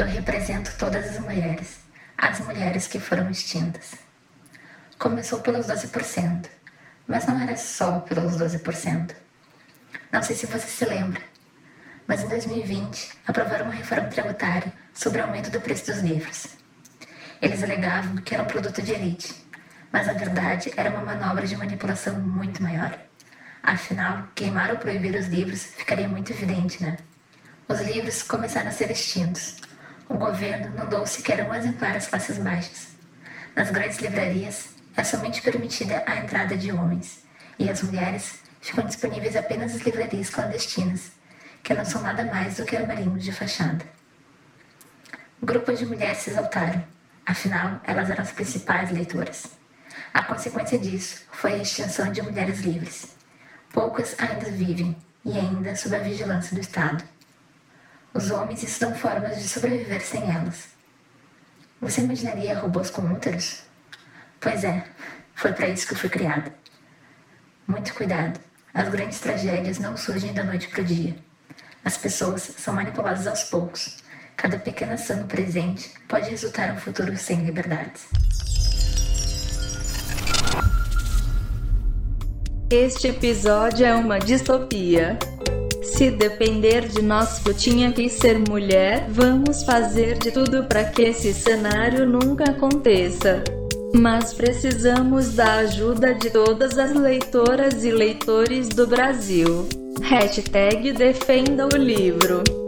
Eu represento todas as mulheres, as mulheres que foram extintas. Começou pelos 12%, mas não era só pelos 12%. Não sei se você se lembra, mas em 2020 aprovaram uma reforma tributária sobre o aumento do preço dos livros. Eles alegavam que era um produto de elite, mas na verdade era uma manobra de manipulação muito maior. Afinal, queimar ou proibir os livros ficaria muito evidente, né? Os livros começaram a ser extintos. O governo não deu sequer um exemplar às classes baixas. Nas grandes livrarias, é somente permitida a entrada de homens, e as mulheres ficam disponíveis apenas as livrarias clandestinas, que não são nada mais do que armarinhos de fachada. Grupos de mulheres se exaltaram, afinal, elas eram as principais leitoras. A consequência disso foi a extinção de mulheres livres Poucas ainda vivem, e ainda sob a vigilância do Estado. Os homens estudam formas de sobreviver sem elas. Você imaginaria robôs com úteros? Pois é, foi para isso que eu fui criada. Muito cuidado, as grandes tragédias não surgem da noite para o dia. As pessoas são manipuladas aos poucos. Cada pequena ação no presente pode resultar em um futuro sem liberdades. Este episódio é uma distopia. Se depender de nós, eu tinha que ser mulher. Vamos fazer de tudo para que esse cenário nunca aconteça. Mas precisamos da ajuda de todas as leitoras e leitores do Brasil. Hashtag defenda o livro.